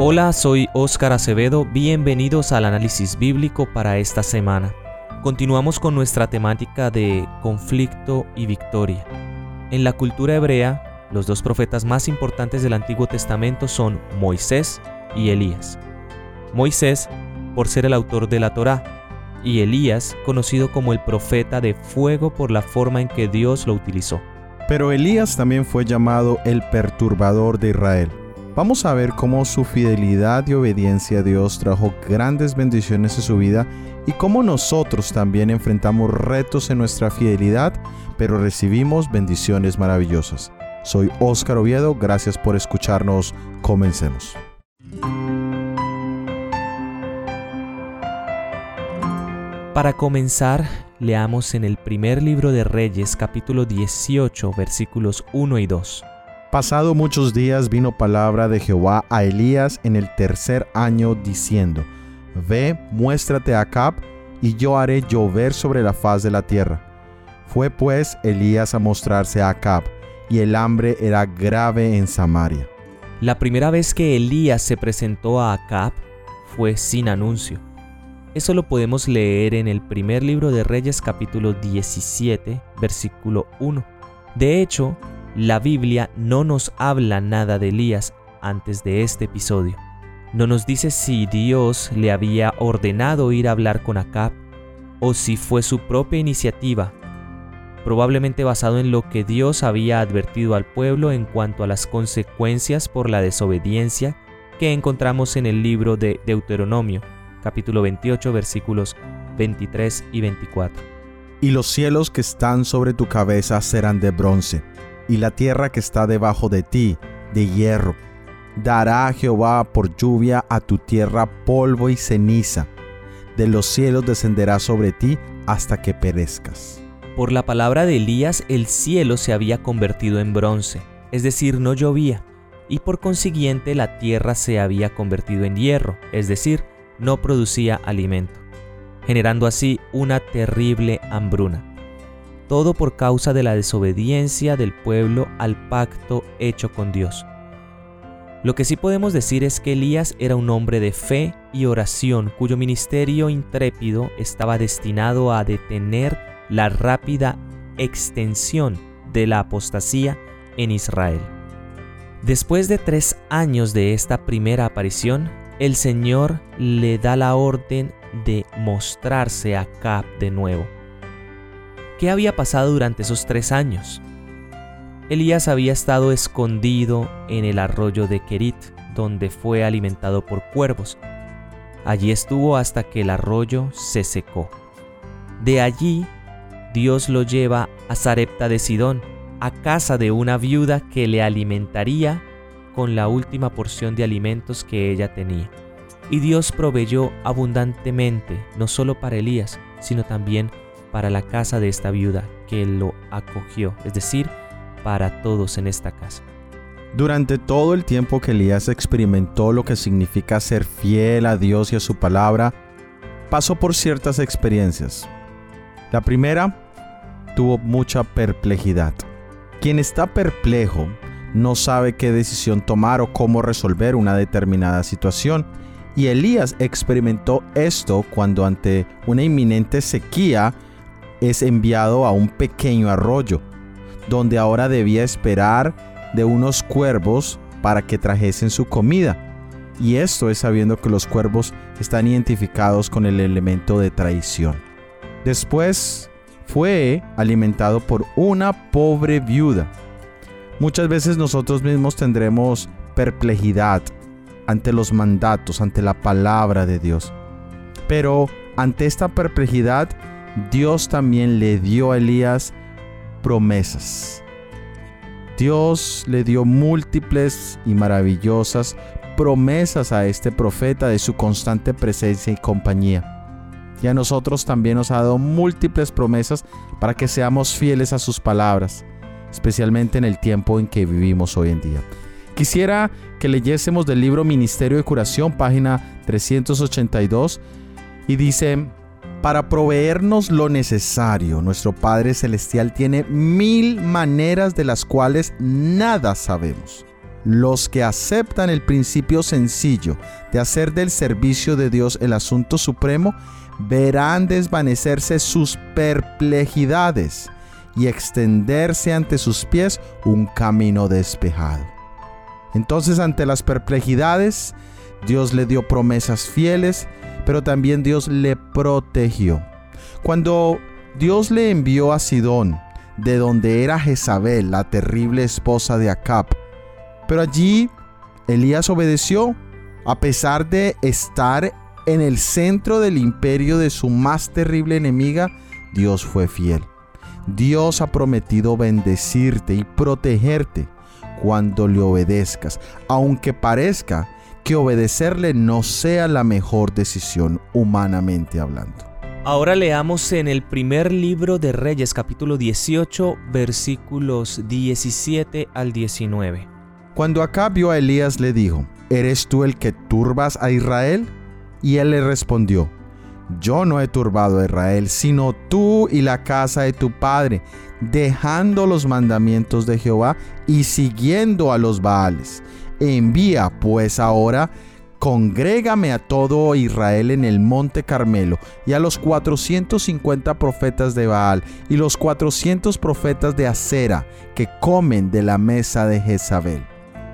Hola, soy Óscar Acevedo, bienvenidos al análisis bíblico para esta semana. Continuamos con nuestra temática de conflicto y victoria. En la cultura hebrea, los dos profetas más importantes del Antiguo Testamento son Moisés y Elías. Moisés, por ser el autor de la Torá, y Elías, conocido como el profeta de fuego por la forma en que Dios lo utilizó. Pero Elías también fue llamado el perturbador de Israel Vamos a ver cómo su fidelidad y obediencia a Dios trajo grandes bendiciones en su vida y cómo nosotros también enfrentamos retos en nuestra fidelidad, pero recibimos bendiciones maravillosas. Soy Óscar Oviedo, gracias por escucharnos, comencemos. Para comenzar, leamos en el primer libro de Reyes capítulo 18 versículos 1 y 2. Pasado muchos días vino palabra de Jehová a Elías en el tercer año diciendo, Ve, muéstrate a Acab, y yo haré llover sobre la faz de la tierra. Fue pues Elías a mostrarse a Acab, y el hambre era grave en Samaria. La primera vez que Elías se presentó a Acab fue sin anuncio. Eso lo podemos leer en el primer libro de Reyes capítulo 17, versículo 1. De hecho, la Biblia no nos habla nada de Elías antes de este episodio. No nos dice si Dios le había ordenado ir a hablar con Acab o si fue su propia iniciativa, probablemente basado en lo que Dios había advertido al pueblo en cuanto a las consecuencias por la desobediencia que encontramos en el libro de Deuteronomio, capítulo 28, versículos 23 y 24. Y los cielos que están sobre tu cabeza serán de bronce y la tierra que está debajo de ti, de hierro. Dará Jehová por lluvia a tu tierra polvo y ceniza. De los cielos descenderá sobre ti hasta que perezcas. Por la palabra de Elías el cielo se había convertido en bronce, es decir, no llovía, y por consiguiente la tierra se había convertido en hierro, es decir, no producía alimento, generando así una terrible hambruna todo por causa de la desobediencia del pueblo al pacto hecho con Dios. Lo que sí podemos decir es que Elías era un hombre de fe y oración cuyo ministerio intrépido estaba destinado a detener la rápida extensión de la apostasía en Israel. Después de tres años de esta primera aparición, el Señor le da la orden de mostrarse a Cap de nuevo ¿Qué había pasado durante esos tres años? Elías había estado escondido en el arroyo de Kerit, donde fue alimentado por cuervos. Allí estuvo hasta que el arroyo se secó. De allí, Dios lo lleva a Sarepta de Sidón, a casa de una viuda que le alimentaría con la última porción de alimentos que ella tenía. Y Dios proveyó abundantemente, no solo para Elías, sino también para para la casa de esta viuda que lo acogió, es decir, para todos en esta casa. Durante todo el tiempo que Elías experimentó lo que significa ser fiel a Dios y a su palabra, pasó por ciertas experiencias. La primera, tuvo mucha perplejidad. Quien está perplejo no sabe qué decisión tomar o cómo resolver una determinada situación. Y Elías experimentó esto cuando ante una inminente sequía es enviado a un pequeño arroyo, donde ahora debía esperar de unos cuervos para que trajesen su comida. Y esto es sabiendo que los cuervos están identificados con el elemento de traición. Después fue alimentado por una pobre viuda. Muchas veces nosotros mismos tendremos perplejidad ante los mandatos, ante la palabra de Dios. Pero ante esta perplejidad Dios también le dio a Elías promesas. Dios le dio múltiples y maravillosas promesas a este profeta de su constante presencia y compañía. Y a nosotros también nos ha dado múltiples promesas para que seamos fieles a sus palabras, especialmente en el tiempo en que vivimos hoy en día. Quisiera que leyésemos del libro Ministerio de Curación, página 382, y dice, para proveernos lo necesario. Nuestro Padre Celestial tiene mil maneras de las cuales nada sabemos. los que aceptan el principio sencillo de hacer del servicio de Dios el asunto supremo, verán desvanecerse sus perplejidades y extenderse ante sus pies un camino despejado. Entonces ante las perplejidades, Dios le dio promesas fieles, pero también Dios le protegió. Cuando Dios le envió a Sidón, de donde era Jezabel, la terrible esposa de Acab, pero allí Elías obedeció, a pesar de estar en el centro del imperio de su más terrible enemiga, Dios fue fiel. Dios ha prometido bendecirte y protegerte cuando le obedezcas, aunque parezca que obedecerle no sea la mejor decisión humanamente hablando. Ahora leamos en el primer libro de Reyes capítulo 18 versículos 17 al 19. Cuando acá vio a Elías le dijo, ¿eres tú el que turbas a Israel? Y él le respondió, yo no he turbado a Israel, sino tú y la casa de tu padre, dejando los mandamientos de Jehová y siguiendo a los Baales. Envía pues ahora, congrégame a todo Israel en el monte Carmelo, y a los 450 profetas de Baal, y los 400 profetas de Acera, que comen de la mesa de Jezabel.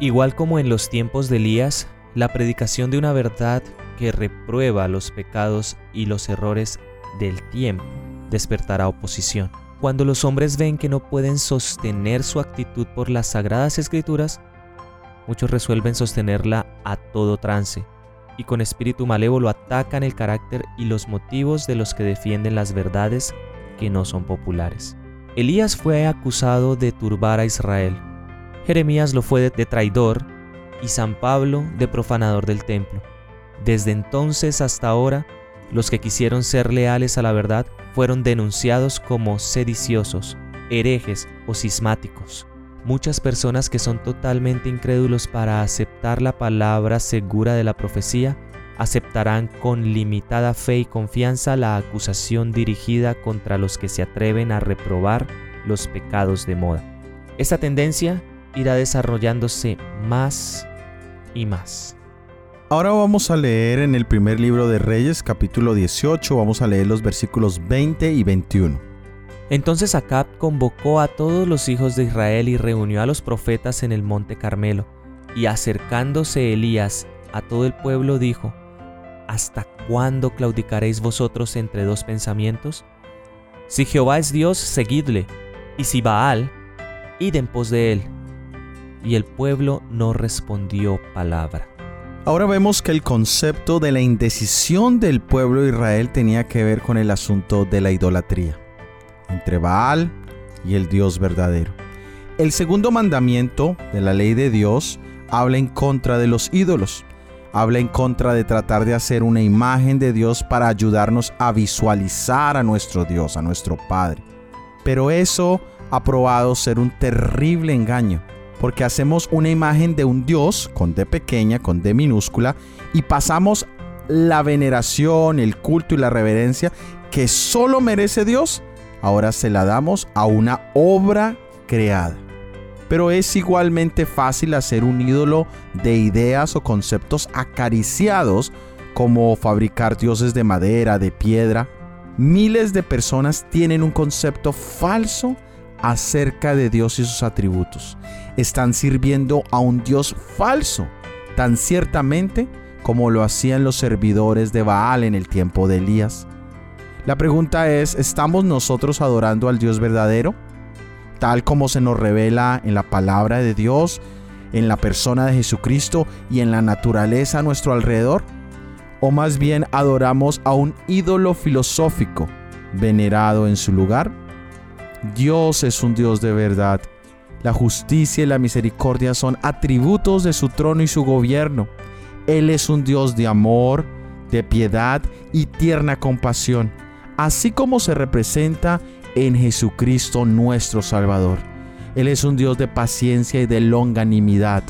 Igual como en los tiempos de Elías, la predicación de una verdad que reprueba los pecados y los errores del tiempo despertará oposición. Cuando los hombres ven que no pueden sostener su actitud por las sagradas escrituras, muchos resuelven sostenerla a todo trance y con espíritu malévolo atacan el carácter y los motivos de los que defienden las verdades que no son populares. Elías fue acusado de turbar a Israel, Jeremías lo fue de traidor y San Pablo de profanador del templo. Desde entonces hasta ahora, los que quisieron ser leales a la verdad fueron denunciados como sediciosos, herejes o cismáticos. Muchas personas que son totalmente incrédulos para aceptar la palabra segura de la profecía aceptarán con limitada fe y confianza la acusación dirigida contra los que se atreven a reprobar los pecados de moda. Esta tendencia irá desarrollándose más y más. Ahora vamos a leer en el primer libro de Reyes, capítulo 18, vamos a leer los versículos 20 y 21. Entonces Acab convocó a todos los hijos de Israel y reunió a los profetas en el monte Carmelo. Y acercándose Elías a todo el pueblo dijo, ¿Hasta cuándo claudicaréis vosotros entre dos pensamientos? Si Jehová es Dios, seguidle, y si Baal, id en pos de él. Y el pueblo no respondió palabra. Ahora vemos que el concepto de la indecisión del pueblo de Israel tenía que ver con el asunto de la idolatría entre Baal y el Dios verdadero. El segundo mandamiento de la ley de Dios habla en contra de los ídolos, habla en contra de tratar de hacer una imagen de Dios para ayudarnos a visualizar a nuestro Dios, a nuestro Padre. Pero eso ha probado ser un terrible engaño, porque hacemos una imagen de un Dios con D pequeña, con D minúscula, y pasamos la veneración, el culto y la reverencia que solo merece Dios ahora se la damos a una obra creada. Pero es igualmente fácil hacer un ídolo de ideas o conceptos acariciados como fabricar dioses de madera, de piedra. Miles de personas tienen un concepto falso acerca de Dios y sus atributos. Están sirviendo a un Dios falso, tan ciertamente como lo hacían los servidores de Baal en el tiempo de Elías. La pregunta es, ¿estamos nosotros adorando al Dios verdadero? Tal como se nos revela en la palabra de Dios, en la persona de Jesucristo y en la naturaleza a nuestro alrededor? ¿O más bien adoramos a un ídolo filosófico venerado en su lugar? Dios es un Dios de verdad. La justicia y la misericordia son atributos de su trono y su gobierno. Él es un Dios de amor, de piedad y tierna compasión así como se representa en Jesucristo nuestro Salvador. Él es un Dios de paciencia y de longanimidad.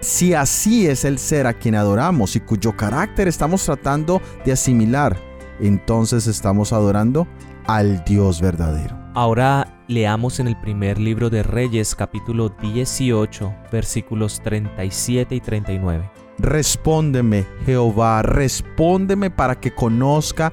Si así es el ser a quien adoramos y cuyo carácter estamos tratando de asimilar, entonces estamos adorando al Dios verdadero. Ahora leamos en el primer libro de Reyes capítulo 18 versículos 37 y 39. Respóndeme, Jehová, respóndeme para que conozca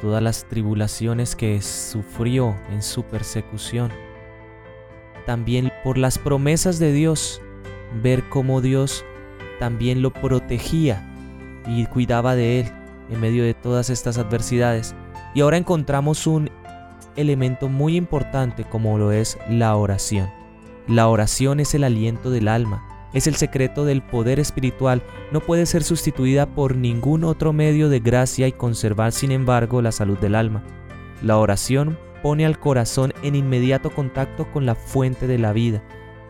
todas las tribulaciones que sufrió en su persecución. También por las promesas de Dios, ver cómo Dios también lo protegía y cuidaba de él en medio de todas estas adversidades. Y ahora encontramos un elemento muy importante como lo es la oración. La oración es el aliento del alma, es el secreto del poder espiritual, no puede ser sustituida por ningún otro medio de gracia y conservar sin embargo la salud del alma. La oración pone al corazón en inmediato contacto con la fuente de la vida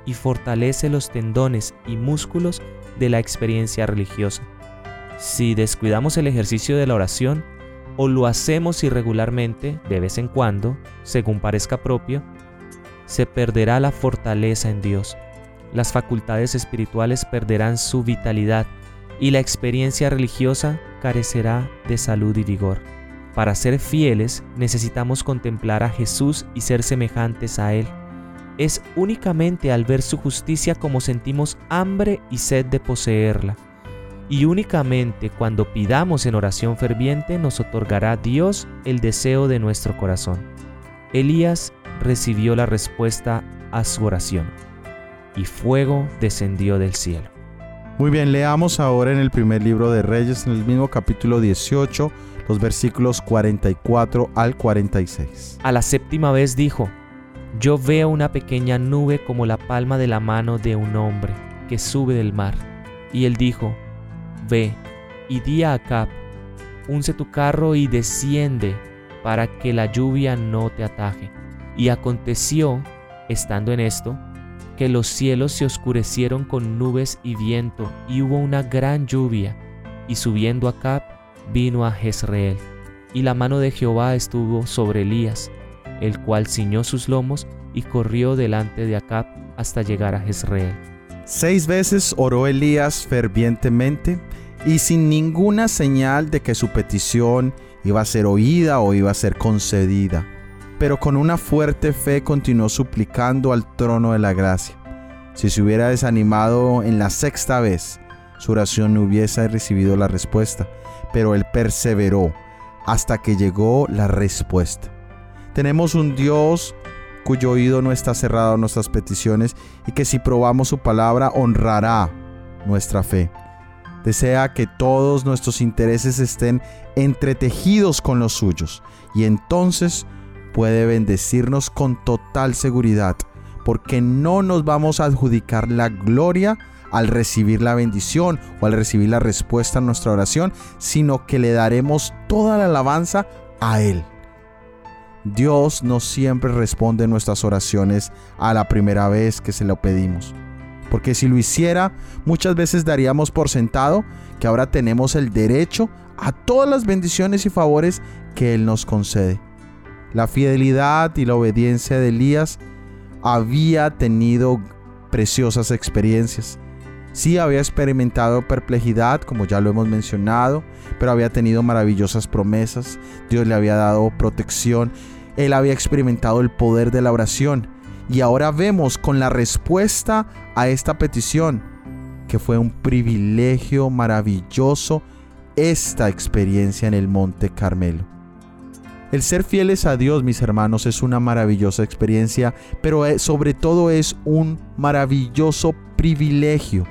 y fortalece los tendones y músculos de la experiencia religiosa. Si descuidamos el ejercicio de la oración, o lo hacemos irregularmente, de vez en cuando, según parezca propio, se perderá la fortaleza en Dios. Las facultades espirituales perderán su vitalidad y la experiencia religiosa carecerá de salud y vigor. Para ser fieles necesitamos contemplar a Jesús y ser semejantes a Él. Es únicamente al ver su justicia como sentimos hambre y sed de poseerla. Y únicamente cuando pidamos en oración ferviente nos otorgará Dios el deseo de nuestro corazón. Elías recibió la respuesta a su oración y fuego descendió del cielo. Muy bien, leamos ahora en el primer libro de Reyes, en el mismo capítulo 18, los versículos 44 al 46. A la séptima vez dijo, yo veo una pequeña nube como la palma de la mano de un hombre que sube del mar. Y él dijo, Ve y di a Acab, unce tu carro y desciende para que la lluvia no te ataje. Y aconteció, estando en esto, que los cielos se oscurecieron con nubes y viento, y hubo una gran lluvia, y subiendo Acab, vino a Jezreel. Y la mano de Jehová estuvo sobre Elías, el cual ciñó sus lomos y corrió delante de Acab hasta llegar a Jezreel. Seis veces oró Elías fervientemente y sin ninguna señal de que su petición iba a ser oída o iba a ser concedida, pero con una fuerte fe continuó suplicando al trono de la gracia. Si se hubiera desanimado en la sexta vez, su oración no hubiese recibido la respuesta, pero él perseveró hasta que llegó la respuesta. Tenemos un Dios cuyo oído no está cerrado a nuestras peticiones y que si probamos su palabra honrará nuestra fe. Desea que todos nuestros intereses estén entretejidos con los suyos y entonces puede bendecirnos con total seguridad porque no nos vamos a adjudicar la gloria al recibir la bendición o al recibir la respuesta a nuestra oración, sino que le daremos toda la alabanza a Él. Dios no siempre responde nuestras oraciones a la primera vez que se lo pedimos. Porque si lo hiciera, muchas veces daríamos por sentado que ahora tenemos el derecho a todas las bendiciones y favores que Él nos concede. La fidelidad y la obediencia de Elías había tenido preciosas experiencias. Sí había experimentado perplejidad, como ya lo hemos mencionado, pero había tenido maravillosas promesas. Dios le había dado protección él había experimentado el poder de la oración y ahora vemos con la respuesta a esta petición que fue un privilegio maravilloso esta experiencia en el Monte Carmelo. El ser fieles a Dios, mis hermanos, es una maravillosa experiencia, pero eh, sobre todo es un maravilloso privilegio.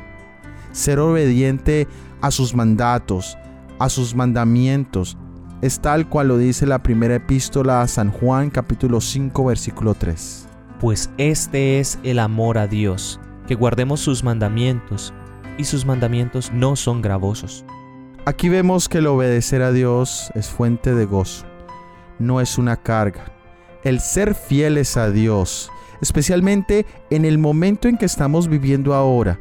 Ser obediente a sus mandatos, a sus mandamientos, es tal cual lo dice la primera epístola a San Juan capítulo 5 versículo 3. Pues este es el amor a Dios, que guardemos sus mandamientos, y sus mandamientos no son gravosos. Aquí vemos que el obedecer a Dios es fuente de gozo, no es una carga. El ser fieles a Dios especialmente en el momento en que estamos viviendo ahora,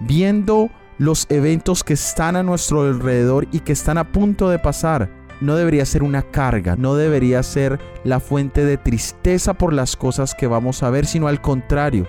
viendo los eventos que están a nuestro alrededor y que están a punto de pasar. No debería ser una carga, no debería ser la fuente de tristeza por las cosas que vamos a ver, sino al contrario,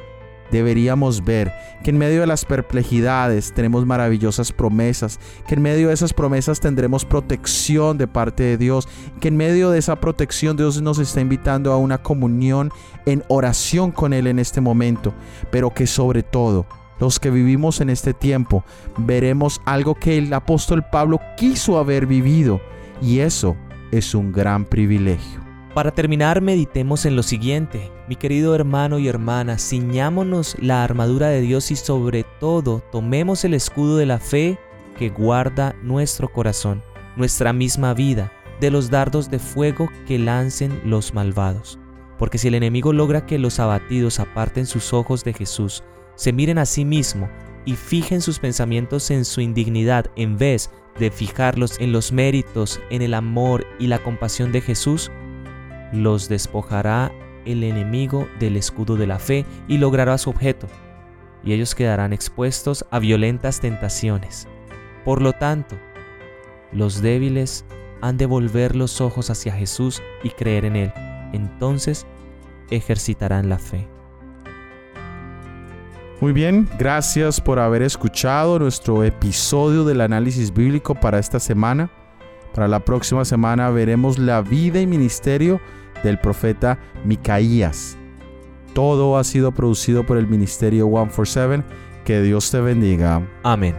deberíamos ver que en medio de las perplejidades tenemos maravillosas promesas, que en medio de esas promesas tendremos protección de parte de Dios, que en medio de esa protección Dios nos está invitando a una comunión en oración con Él en este momento, pero que sobre todo los que vivimos en este tiempo veremos algo que el apóstol Pablo quiso haber vivido y eso es un gran privilegio. Para terminar, meditemos en lo siguiente. Mi querido hermano y hermana, ciñámonos la armadura de Dios y sobre todo tomemos el escudo de la fe que guarda nuestro corazón, nuestra misma vida, de los dardos de fuego que lancen los malvados. Porque si el enemigo logra que los abatidos aparten sus ojos de Jesús, se miren a sí mismo y fijen sus pensamientos en su indignidad en vez de fijarlos en los méritos, en el amor y la compasión de Jesús, los despojará el enemigo del escudo de la fe y logrará su objeto, y ellos quedarán expuestos a violentas tentaciones. Por lo tanto, los débiles han de volver los ojos hacia Jesús y creer en Él. Entonces ejercitarán la fe. Muy bien, gracias por haber escuchado nuestro episodio del análisis bíblico para esta semana. Para la próxima semana veremos la vida y ministerio del profeta Micaías. Todo ha sido producido por el ministerio 147. Que Dios te bendiga. Amén.